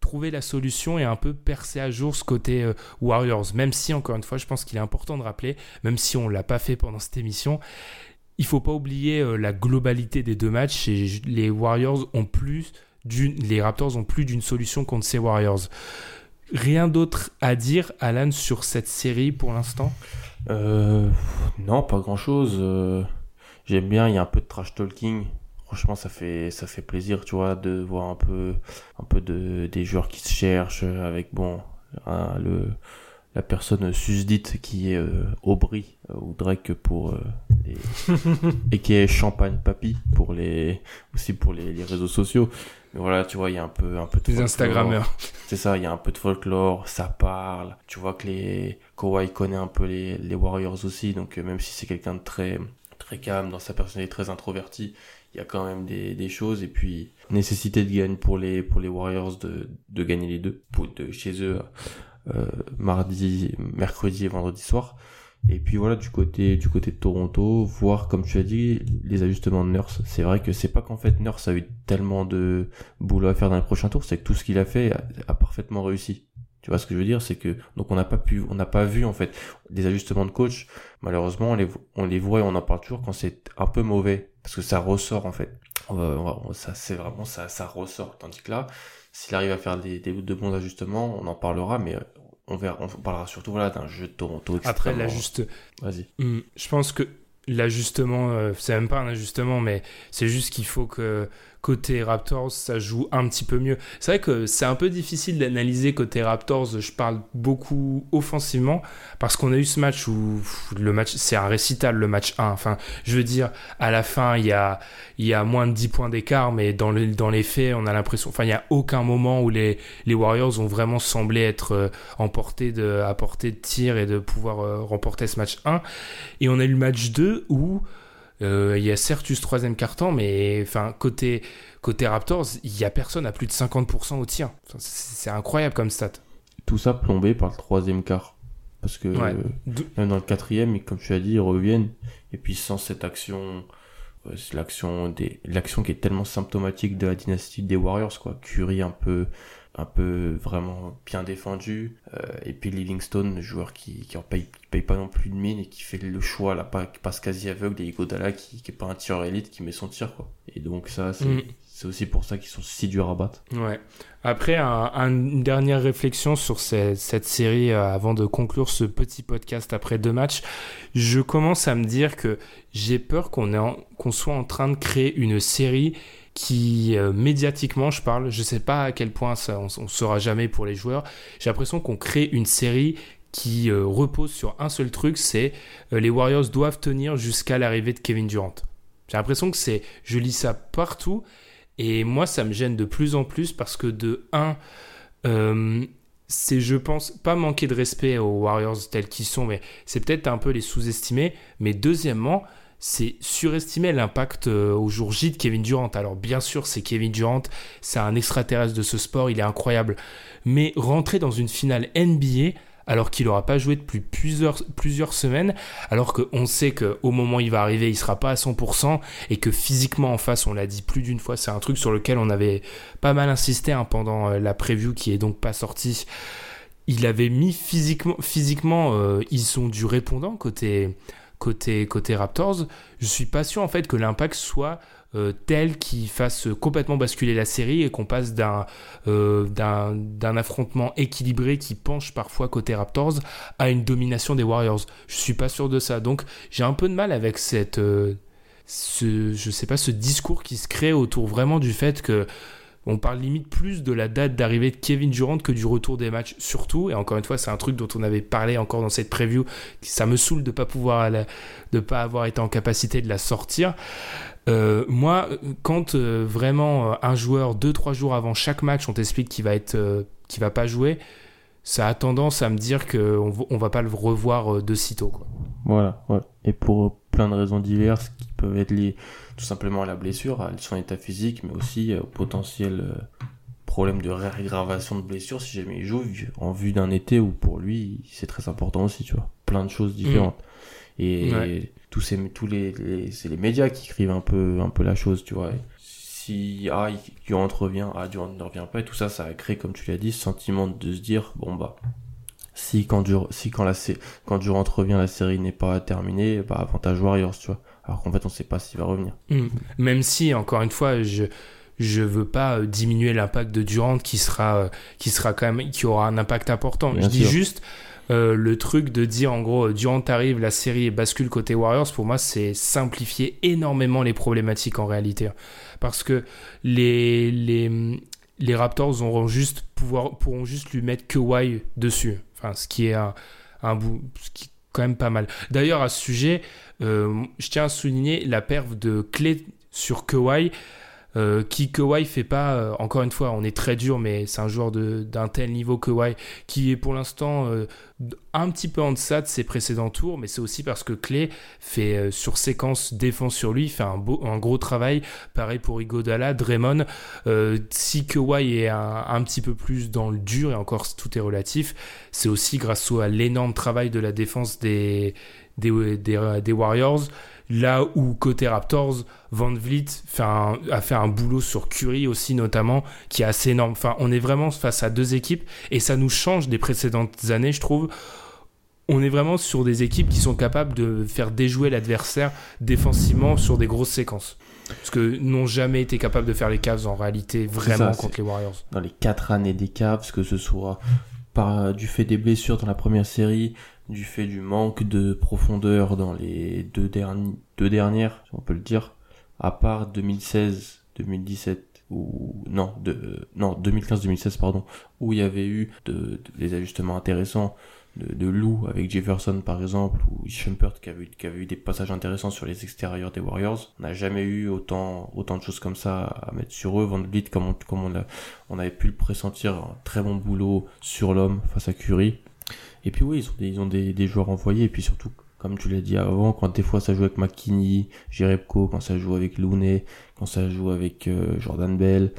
trouver la solution et un peu percer à jour ce côté euh, Warriors. Même si, encore une fois, je pense qu'il est important de rappeler, même si on ne l'a pas fait pendant cette émission, il faut pas oublier euh, la globalité des deux matchs et les Warriors ont plus d'une, Raptors ont plus d'une solution contre ces Warriors. Rien d'autre à dire, Alan, sur cette série pour l'instant? Euh, Non, pas grand chose. J'aime bien, il y a un peu de trash talking franchement ça fait plaisir tu vois de voir un peu un peu de des joueurs qui se cherchent avec bon le la personne susdite qui est euh, Aubry euh, ou Drake pour euh, les... et qui est Champagne Papy pour les aussi pour les, les, réseaux sociaux. Mais voilà tu vois il y a un peu un peu de les Instagrammeurs. C'est ça il y a un peu de folklore ça parle. Tu vois que les Kawhi connaît un peu les, les Warriors aussi donc même si c'est quelqu'un de très très calme dans sa personnalité très introvertie il y a quand même des, des, choses. Et puis nécessité de gagner pour les pour les Warriors de, de gagner les deux pour, de chez eux mardi mercredi et vendredi soir et puis voilà du côté du côté de Toronto voir comme tu as dit les ajustements de Nurse c'est vrai que c'est pas qu'en fait Nurse a eu tellement de boulot à faire dans les prochains tours c'est que tout ce qu'il a fait a, parfaitement réussi tu vois ce que je veux dire, c'est que donc on n'a pas pu, on n'a pas vu en fait des ajustements de coach. Malheureusement, on les, on les voit et on en parle toujours quand c'est un peu mauvais parce que ça ressort en fait. ça c'est vraiment ça, ça ressort. Tandis que là, s'il arrive à faire des, des, de bons ajustements, on en parlera, mais on verra, on parlera surtout voilà d'un jeu de Toronto. Après l'ajuste, vas-y. Hmm, je pense que l'ajustement, euh, c'est même pas un ajustement, mais c'est juste qu'il faut que côté Raptors, ça joue un petit peu mieux. C'est vrai que c'est un peu difficile d'analyser côté Raptors. Je parle beaucoup offensivement parce qu'on a eu ce match où le match, c'est un récital, le match 1. Enfin, je veux dire, à la fin, il y a, il y a moins de 10 points d'écart, mais dans, dans les faits, on a l'impression, enfin, il n'y a aucun moment où les, les Warriors ont vraiment semblé être euh, emportés de, à portée de tir et de pouvoir euh, remporter ce match 1. Et on a eu le match 2 où il y a certes eu ce troisième carton, mais enfin côté côté Raptors, il y a personne à plus de 50% au tir. c'est incroyable comme stat. Tout ça plombé par le troisième quart. Parce que même dans le quatrième, comme tu as dit, ils reviennent. Et puis sans cette action l'action des l'action qui est tellement symptomatique de la dynastie des Warriors quoi Curry un peu un peu vraiment bien défendu euh, et puis Livingstone joueur qui qui en paye, paye pas non plus de mine et qui fait le choix là pas qui passe quasi aveugle et Igodala qui qui est pas un tireur élite qui met son tir quoi. Et donc ça c'est mm. c'est aussi pour ça qu'ils sont si durs à battre. Ouais. Après un, une dernière réflexion sur cette, cette série euh, avant de conclure ce petit podcast après deux matchs. Je commence à me dire que j'ai peur qu'on qu'on soit en train de créer une série qui euh, médiatiquement je parle je sais pas à quel point ça on, on saura jamais pour les joueurs. J'ai l'impression qu'on crée une série qui euh, repose sur un seul truc c'est euh, les Warriors doivent tenir jusqu'à l'arrivée de Kevin Durant. J'ai l'impression que c'est je lis ça partout et moi ça me gêne de plus en plus parce que de un c'est je pense pas manquer de respect aux Warriors tels qu'ils sont mais c'est peut-être un peu les sous-estimer mais deuxièmement c'est surestimer l'impact euh, au jour J de Kevin Durant. Alors bien sûr, c'est Kevin Durant, c'est un extraterrestre de ce sport, il est incroyable. Mais rentrer dans une finale NBA alors qu'il n'aura pas joué depuis plusieurs, semaines, alors qu'on sait qu'au moment où il va arriver, il sera pas à 100%, et que physiquement en face, on l'a dit plus d'une fois, c'est un truc sur lequel on avait pas mal insisté hein, pendant euh, la preview qui est donc pas sortie. Il avait mis physiquement, physiquement euh, ils sont du répondant côté, côté, côté Raptors, je suis pas sûr en fait que l'impact soit euh, tel qu'il fasse complètement basculer la série et qu'on passe euh, d'un affrontement équilibré qui penche parfois côté Raptors à une domination des Warriors. Je suis pas sûr de ça. Donc j'ai un peu de mal avec cette euh, ce je sais pas ce discours qui se crée autour vraiment du fait que on parle limite plus de la date d'arrivée de Kevin Durant que du retour des matchs, surtout. Et encore une fois, c'est un truc dont on avait parlé encore dans cette preview. Ça me saoule de pas pas avoir été en capacité de la sortir. Euh, moi, quand euh, vraiment euh, un joueur deux trois jours avant chaque match, on t'explique qu'il va être, va pas jouer, ça a tendance à me dire qu'on on va pas le revoir de sitôt. Voilà. Et pour plein de raisons diverses qui peuvent être liées tout simplement à la blessure, à son état physique, mais aussi au potentiel euh, problème de réaggravation de blessure si jamais il joue en vue d'un été où pour lui c'est très important aussi, tu vois. Plein de choses différentes. Mm. Et tous ces tous les, c'est les médias qui écrivent un peu un peu la chose, tu vois. si ah Durant revient, ah Durant ne revient pas et tout ça ça a créé comme tu l'as dit ce sentiment de se dire bon bah si quand si quand la quand Durant revient la série n'est pas terminée, bah avantage Warriors, tu vois alors qu'en fait on sait pas s'il va revenir. Hmm. Même si, encore une fois, je je veux pas euh, diminuer l'impact de Durant qui sera euh, qui sera quand même qui aura un impact important. je dis juste euh, le truc de dire en gros Durant arrive, la série bascule côté Warriors. Pour moi, c'est simplifier énormément les problématiques en réalité, parce que les les les Raptors auront juste pouvoir pourront juste lui mettre Kawhi dessus. Enfin, ce qui est un un bout, ce qui pas mal. D'ailleurs, à ce sujet, euh, je tiens à souligner la perve de clé sur Kawhi. Euh, qui Kawhi fait pas, euh, encore une fois, on est très dur, mais c'est un joueur d'un tel niveau Kawhi qui est pour l'instant un petit peu en deçà de ses précédents tours, mais c'est aussi parce que Clay fait sur séquence défense sur lui, fait un, gros travail. Pareil pour Igodala, Draymond. si Kawhi est un, petit peu plus dans le dur, et encore tout est relatif, c'est aussi grâce à l'énorme travail de la défense des, Warriors. Là où côté Raptors, Van Vliet a fait un boulot sur Curry aussi notamment, qui est assez énorme. Enfin, on est vraiment face à deux équipes et ça nous change des précédentes années, je trouve. On est vraiment sur des équipes qui sont capables de faire déjouer l'adversaire défensivement sur des grosses séquences. Parce que n'ont jamais été capables de faire les Cavs en réalité vraiment contre les Warriors. Dans les quatre années des Cavs, que ce soit par, du fait des blessures dans la première série, du fait du manque de profondeur dans les deux, deux dernières, si on peut le dire, à part 2016, 2017 ou non de non 2015-2016 pardon où il y avait eu de, des ajustements intéressants de, de Lou avec Jefferson par exemple ou Shumpert qui avait, qui avait eu des passages intéressants sur les extérieurs des Warriors. On n'a jamais eu autant autant de choses comme ça à mettre sur eux. Van Vliet comme on, comme on, a, on avait pu le pressentir un très bon boulot sur l'homme face à Curry et puis oui, ils ont des, des, joueurs envoyés, et puis surtout, comme tu l'as dit avant, quand des fois ça joue avec McKinney, Jerebko, quand ça joue avec Looney, quand ça joue avec euh, Jordan Bell,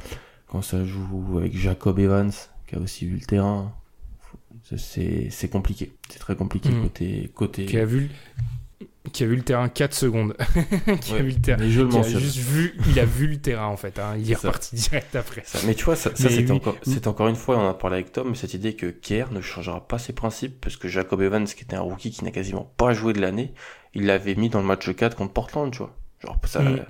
quand ça joue avec Jacob Evans, qui a aussi vu le terrain, c'est compliqué. C'est très compliqué hmm. côté, côté. Qui a vu, qui a vu le terrain 4 secondes. <laughs> qui a vu le terrain. je le a juste vu, il a vu le terrain en fait. Hein. Il est reparti <laughs> direct après. mais tu vois, ça, c'est encore, encore, une fois, on en a parlé avec Tom, cette idée que Kier ne changera pas ses principes parce que Jacob Evans, qui était un rookie qui n'a quasiment pas joué de l'année, il l'avait mis dans le match 4 contre Portland, tu vois. Genre, ça, mm.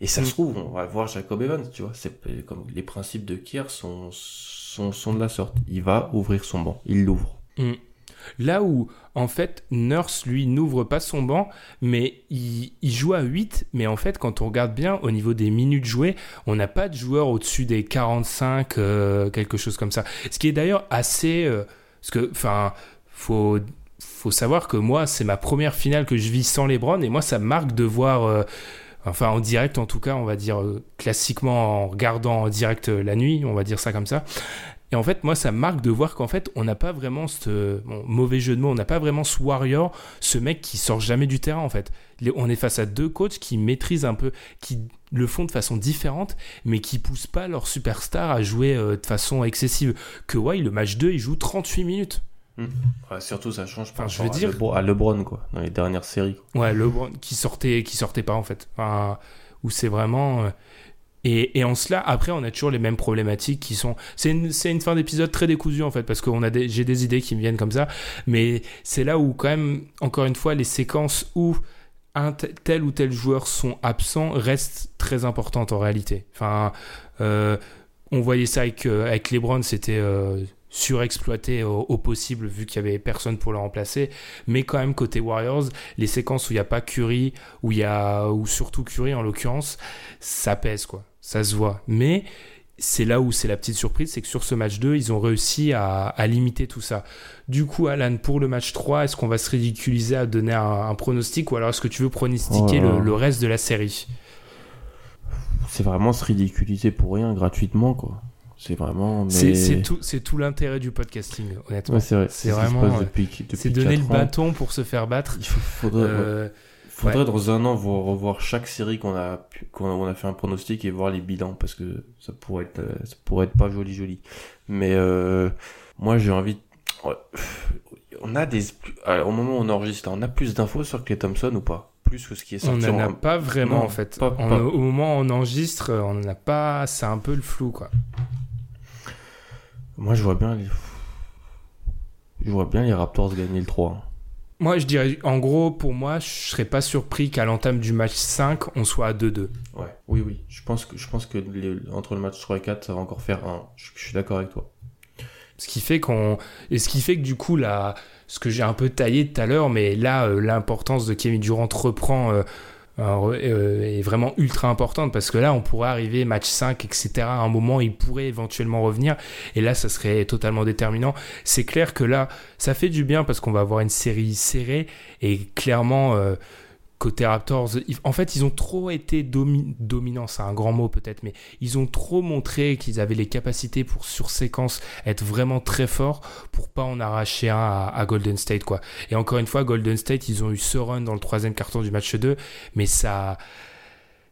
Et ça se trouve, on va voir Jacob Evans, tu vois. C'est comme les principes de Kier sont, sont, sont de la sorte. Il va ouvrir son banc, il l'ouvre. Mm. Là où, en fait, Nurse, lui, n'ouvre pas son banc, mais il, joue à 8. Mais en fait, quand on regarde bien, au niveau des minutes jouées, on n'a pas de joueur au-dessus des 45, euh, quelque chose comme ça. Ce qui est d'ailleurs assez... Euh, parce que, enfin, faut, faut savoir que moi, c'est ma première finale que je vis sans LeBron, et moi, ça marque de voir... Euh, enfin en direct en tout cas, on va dire classiquement en regardant en direct la nuit, on va dire ça comme ça, et en fait, moi, ça marque de voir qu'en fait, on n'a pas vraiment ce mauvais jeu de mots, on n'a pas vraiment ce warrior, ce mec qui sort jamais du terrain, en fait. On est face à deux coachs qui maîtrisent un peu, qui le font de façon différente, mais qui poussent pas leur superstar à jouer euh, de façon excessive. Que ouais, le match 2, il joue 38 minutes. Mmh. surtout, ça change enfin, je veux dire... à LeBron, quoi, dans les dernières séries. Ouais, LeBron, qui sortait, qui sortait pas, en fait. Enfin, où c'est vraiment. Euh, et, en cela, après, on a toujours les mêmes problématiques qui sont. C'est une, fin d'épisode très décousue en fait, parce que j'ai des idées qui me viennent comme ça, mais c'est là où quand même, encore une fois, les séquences où tel ou tel joueur sont absents restent très importantes en réalité. Enfin, euh, on voyait ça avec, euh, avec c'était euh, surexploité au, possible vu qu'il y avait personne pour le remplacer. Mais quand même côté Warriors, les séquences où il n'y a pas Curry, où il y a ou surtout Curry en l'occurrence, ça pèse quoi ça se voit. Mais c'est là où c'est la petite surprise, c'est que sur ce match 2, ils ont réussi à, limiter tout ça. Du coup, Alan, pour le match 3, est-ce qu'on va se ridiculiser à donner un, pronostic ou alors est-ce que tu veux pronostiquer oh le, reste de la série? C'est vraiment se ridiculiser pour rien, gratuitement, quoi. C'est vraiment. C'est tout, tout l'intérêt du podcasting, honnêtement. c'est vraiment. C'est donner le bâton pour se faire battre. Il faudrait. Euh, Faudrait dans un an revoir chaque série qu'on a, qu'on a, fait un pronostic et voir les bilans parce que ça pourrait être, euh, ça pourrait être pas joli joli. Mais euh, moi j'ai envie. On a des. au moment où on enregistre, on a plus d'infos sur Clay Thompson ou pas? Plus que ce qui est sorti. On n'en a pas vraiment en fait. au moment où on enregistre, on n'en a pas. C'est un peu le flou quoi. Moi je vois bien les. Je vois bien les Raptors gagner le 3. Moi, je dirais, en gros, pour moi, je serais pas surpris qu'à l'entame du match 5, on soit à 2-2. Ouais, oui, oui. Je pense que, je pense que entre le match 3 et 4, ça va encore faire un. Je, suis d'accord avec toi. Ce qui fait qu'on. Et ce qui fait que du coup, là, ce que j'ai un peu taillé tout à l'heure, mais là, euh, l'importance de Kevin Durant reprend. Euh, est vraiment ultra importante parce que là, on pourrait arriver match 5, etc. À un moment, il pourrait éventuellement revenir et là, ça serait totalement déterminant. C'est clair que là, ça fait du bien parce qu'on va avoir une série serrée et clairement, euh, côté Raptors, en fait, ils ont trop été dominants, c'est un grand mot peut-être, mais ils ont trop montré qu'ils avaient les capacités pour sur séquence être vraiment très forts pour pas en arracher un à, Golden State quoi. Et encore une fois, Golden State, ils ont eu ce run dans le troisième carton du match 2, mais ça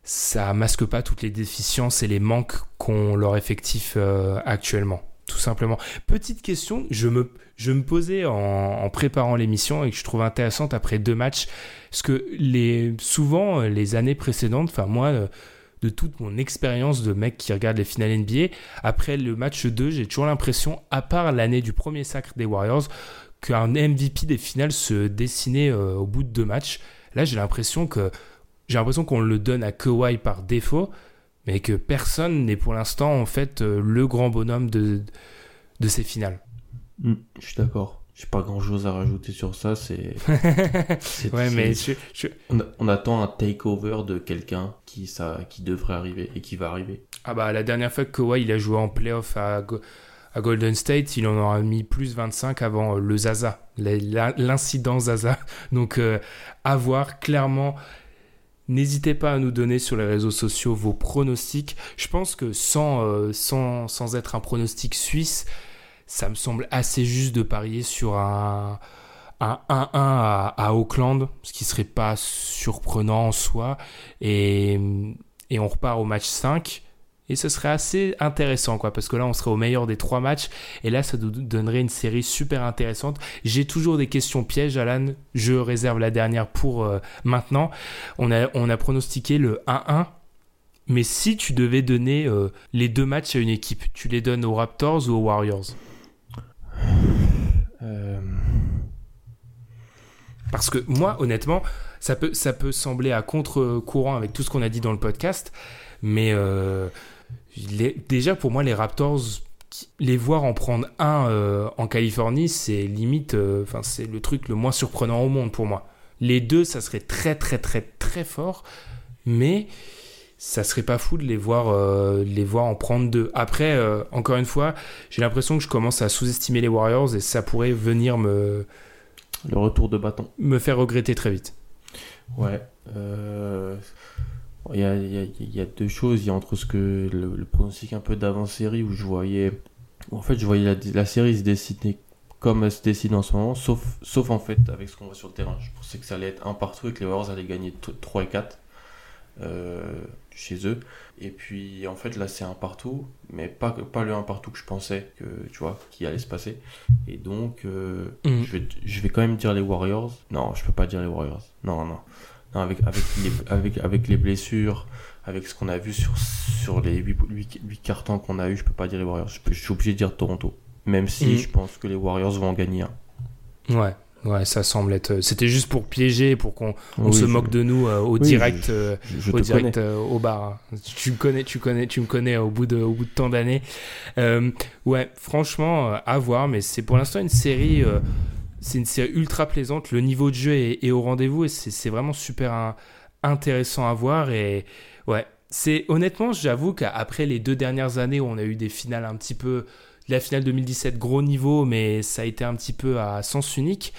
ça masque pas toutes les déficiences et les manques qu'ont leur effectif euh, actuellement tout simplement. Petite question, je me, posais en, préparant l'émission et que je trouve intéressante après deux matchs, parce que les, souvent, euh, les années précédentes, enfin moi, euh, de toute mon expérience de mec qui regarde les finales NBA, après le match 2, j'ai toujours l'impression, à part l'année du premier sacre des Warriors, qu'un MVP des finales se dessinait euh, au bout de deux matchs. Là, j'ai l'impression que j'ai l'impression qu'on le donne à Kawhi par défaut mais que personne n'est pour l'instant en fait euh, le grand bonhomme de, de ces finales. Hmm, je suis d'accord. J'ai pas grand chose à rajouter sur ça. C'est. <laughs> ouais, mais On, attend un takeover de quelqu'un qui ça qui devrait arriver et qui va arriver. Ah bah la dernière fois que Kawhi il a joué en playoff à, à Golden State, il en aura mis plus 25 avant euh, le Zaza, l'incident Zaza. Donc euh, à voir clairement N'hésitez pas à nous donner sur les réseaux sociaux vos pronostics. Je pense que sans, euh, être un pronostic suisse, ça me semble assez juste de parier sur un, un 1-1 à, Auckland, ce qui serait pas surprenant en soi. Et, et on repart au match 5. Et ce serait assez intéressant, quoi, parce que là, on serait au meilleur des trois matchs, et là, ça nous donnerait une série super intéressante. J'ai toujours des questions pièges, Alan. Je réserve la dernière pour euh, maintenant. On a, on a pronostiqué le 1-1. Mais si tu devais donner euh, les deux matchs à une équipe, tu les donnes aux Raptors ou aux Warriors? Euh... Parce que moi, honnêtement, ça peut, ça peut sembler à contre-courant avec tout ce qu'on a dit dans le podcast, mais euh, déjà pour moi, les Raptors, les voir en prendre un euh, en Californie, c'est limite, euh, c'est le truc le moins surprenant au monde pour moi. Les deux, ça serait très très très très fort, mais ça serait pas fou de les voir, les voir en prendre deux. Après, encore une fois, j'ai l'impression que je commence à sous-estimer les Warriors et ça pourrait venir me le retour de bâton. Me faire regretter très vite. Ouais. Il y, a, y, a, deux choses. Il y a entre ce que le, pronostic un peu d'avant-série où je voyais. En fait, je voyais la, série se dessiner comme elle se décide en ce moment, sauf, sauf en fait avec ce qu'on voit sur le terrain. Je pensais que ça allait être un partout et que les Warriors allaient gagner 3 et 4 euh, chez eux. Et puis en fait là c'est un partout, mais pas, pas le un partout que je pensais que tu vois qui allait se passer. Et donc euh, mhm. je, vais, je vais quand même dire les Warriors. Non, je peux pas dire les Warriors. Non, non. Non avec, avec, les, avec, avec les blessures, avec ce qu'on a vu sur, sur les 8, 8, cartons qu'on a eu, je peux pas dire les Warriors. Je, suis obligé de dire Toronto. Même si mhm. je pense que les Warriors vont en gagner un. Ouais, Ouais, ça semble être. Euh, c'était juste pour piéger, pour qu'on se moque de nous euh, au direct, euh, au direct au bar. Tu me connais, tu connais, tu me connais au bout de, au bout de tant d'années. ouais, franchement, à voir, mais c'est pour l'instant une série. C'est une série ultra plaisante. Le niveau de jeu est, au rendez-vous et c'est vraiment super intéressant à voir. Et c'est honnêtement, j'avoue qu'après les deux dernières années où on a eu des finales un petit peu la finale 2017, gros niveau, mais ça a été un petit peu à sens unique.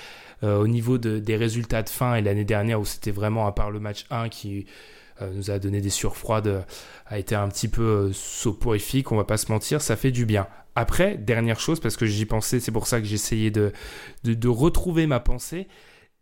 Euh, au niveau des résultats de fin et l'année dernière où c'était vraiment à part le match 1 qui euh, nous a donné des surfroides a été un petit peu euh, soporifique, on va pas se mentir, ça fait du bien. Après, dernière chose, parce que j'y pensais, c'est pour ça que j'essayais de, de, de retrouver ma pensée,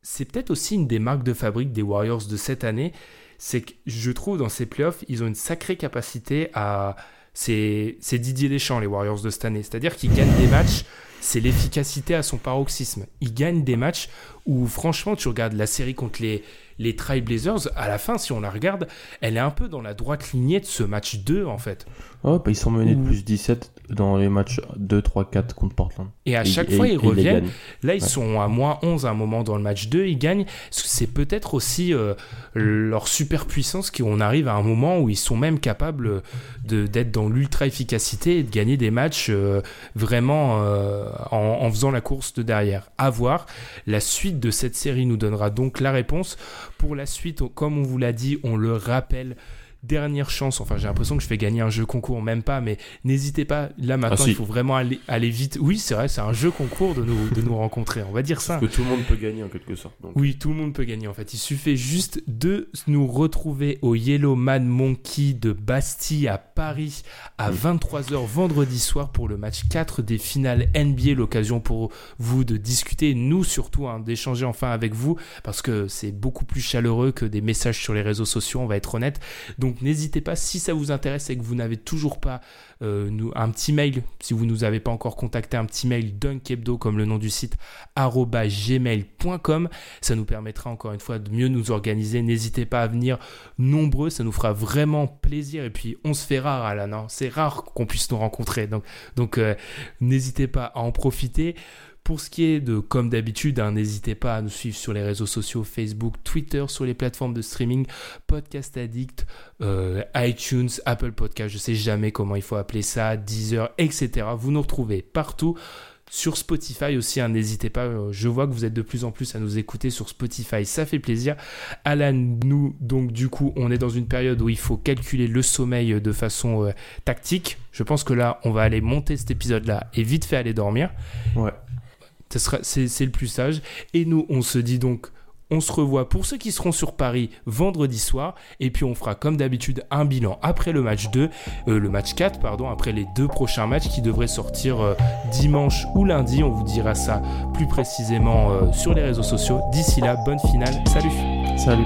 c'est peut-être aussi une des marques de fabrique des Warriors de cette année, c'est que je trouve dans ces playoffs, ils ont une sacrée capacité à, c'est Didier Deschamps, les Warriors de cette année. C'est-à-dire qu'ils gagnent des matchs, c'est l'efficacité à son paroxysme. Ils gagnent des matchs où, franchement, tu regardes la série contre les, les Trailblazers, à la fin, si on la regarde, elle est un peu dans la droite lignée de ce match 2, en fait. Oh, bah, ils sont menés de plus 17 dans les matchs 2, 3, 4 contre Portland. Et à chaque fois, ils reviennent. Là, ils sont à moins 11 à un moment dans le match 2, ils gagnent. C'est peut-être aussi euh, leur super puissance qu'on arrive à un moment où ils sont même capables d'être dans l'ultra-efficacité et de gagner des matchs euh, vraiment euh, en, en faisant la course de derrière. À voir. La suite de cette série nous donnera donc la réponse. Pour la suite, comme on vous l'a dit, on le rappelle, dernière chance. Enfin, j'ai l'impression que je fais gagner un jeu concours, même pas, mais n'hésitez pas. Là, maintenant, ah, il faut vraiment aller, aller vite. Oui, c'est vrai, c'est un jeu concours de nous, de nous <laughs> rencontrer. On va dire ça. Parce que tout le monde peut gagner en quelque sorte. Oui, tout le monde peut gagner en fait. Il suffit juste de nous retrouver au Yellow Man Monkey de Bastille à Paris à 23h vendredi soir pour le match 4 des finales NBA. L'occasion pour vous de discuter, nous surtout, hein, d'échanger enfin avec vous parce que c'est beaucoup plus chaleureux que des messages sur les réseaux sociaux, on va être honnête. Donc donc n'hésitez pas, si ça vous intéresse et que vous n'avez toujours pas euh, un petit mail, si vous ne nous avez pas encore contacté, un petit mail dunkebdo comme le nom du site, gmail.com. Ça nous permettra encore une fois de mieux nous organiser. N'hésitez pas à venir nombreux, ça nous fera vraiment plaisir. Et puis on se fait rare, Alan. Hein. C'est rare qu'on puisse nous rencontrer. Donc, euh, n'hésitez pas à en profiter. Pour ce qui est de, comme d'habitude, hein, n'hésitez pas à nous suivre sur les réseaux sociaux, Facebook, Twitter, sur les plateformes de streaming, Podcast Addict, euh, iTunes, Apple Podcast, je sais jamais comment il faut appeler ça, Deezer, etc. Vous nous retrouvez partout. Sur Spotify aussi, hein, n'hésitez pas. Euh, je vois que vous êtes de plus en plus à nous écouter sur Spotify, ça fait plaisir. Alan, nous, donc du coup, on est dans une période où il faut calculer le sommeil de façon euh, tactique. Je pense que là, on va aller monter cet épisode-là et vite fait aller dormir. Ouais c'est le plus sage. Et nous, on se dit donc on se revoit pour ceux qui seront sur Paris vendredi soir. Et puis on fera comme d'habitude un bilan après le match 2, euh, le match 4, pardon, après les deux prochains matchs qui devraient sortir euh, dimanche ou lundi. On vous dira ça plus précisément euh, sur les réseaux sociaux. D'ici là, bonne finale. Salut. Salut.